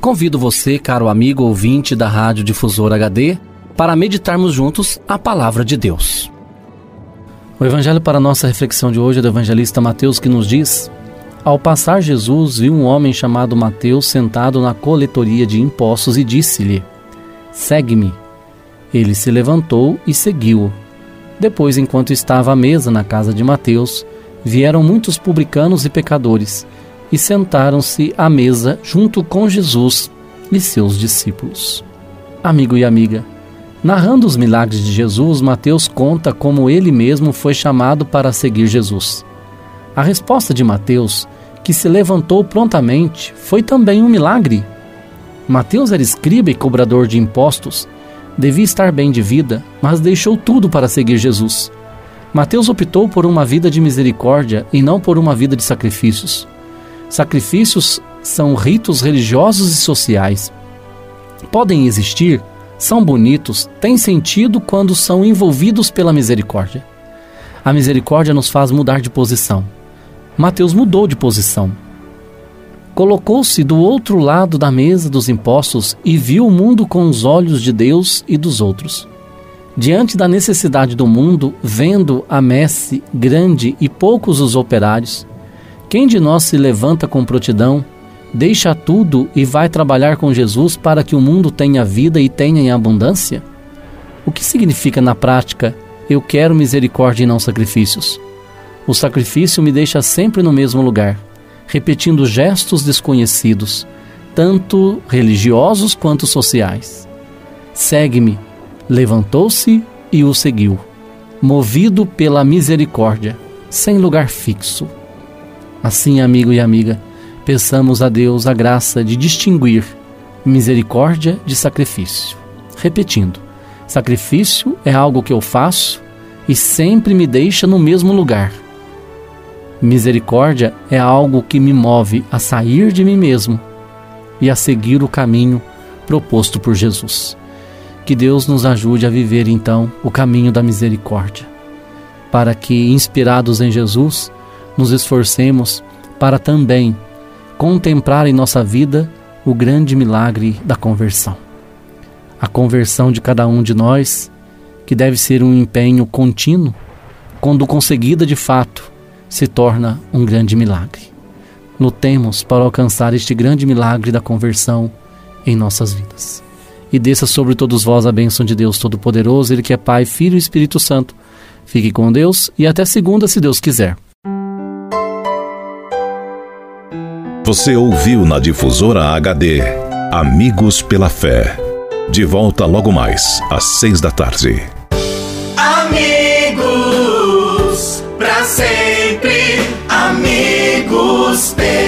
Convido você, caro amigo ouvinte da Rádio Difusor HD, para meditarmos juntos a palavra de Deus. O evangelho para nossa reflexão de hoje é do evangelista Mateus que nos diz: Ao passar Jesus viu um homem chamado Mateus sentado na coletoria de impostos e disse-lhe: Segue-me. Ele se levantou e seguiu-o. Depois, enquanto estava à mesa na casa de Mateus, vieram muitos publicanos e pecadores e sentaram-se à mesa junto com Jesus e seus discípulos. Amigo e amiga, narrando os milagres de Jesus, Mateus conta como ele mesmo foi chamado para seguir Jesus. A resposta de Mateus, que se levantou prontamente, foi também um milagre. Mateus era escriba e cobrador de impostos, devia estar bem de vida, mas deixou tudo para seguir Jesus. Mateus optou por uma vida de misericórdia e não por uma vida de sacrifícios. Sacrifícios são ritos religiosos e sociais. Podem existir, são bonitos, têm sentido quando são envolvidos pela misericórdia. A misericórdia nos faz mudar de posição. Mateus mudou de posição. Colocou-se do outro lado da mesa dos impostos e viu o mundo com os olhos de Deus e dos outros. Diante da necessidade do mundo, vendo a messe grande e poucos os operários, quem de nós se levanta com prontidão, deixa tudo e vai trabalhar com Jesus para que o mundo tenha vida e tenha em abundância? O que significa na prática eu quero misericórdia e não sacrifícios? O sacrifício me deixa sempre no mesmo lugar, repetindo gestos desconhecidos, tanto religiosos quanto sociais. Segue-me. Levantou-se e o seguiu, movido pela misericórdia, sem lugar fixo. Assim, amigo e amiga, peçamos a Deus a graça de distinguir misericórdia de sacrifício. Repetindo, sacrifício é algo que eu faço e sempre me deixa no mesmo lugar. Misericórdia é algo que me move a sair de mim mesmo e a seguir o caminho proposto por Jesus. Que Deus nos ajude a viver então o caminho da misericórdia, para que, inspirados em Jesus, nos esforcemos para também contemplar em nossa vida o grande milagre da conversão. A conversão de cada um de nós, que deve ser um empenho contínuo, quando conseguida de fato, se torna um grande milagre. Lutemos para alcançar este grande milagre da conversão em nossas vidas. E desça sobre todos vós a bênção de Deus Todo-Poderoso, Ele que é Pai, Filho e Espírito Santo. Fique com Deus e até segunda, se Deus quiser. Você ouviu na difusora HD Amigos pela Fé. De volta logo mais, às seis da tarde. Amigos, para sempre, amigos pela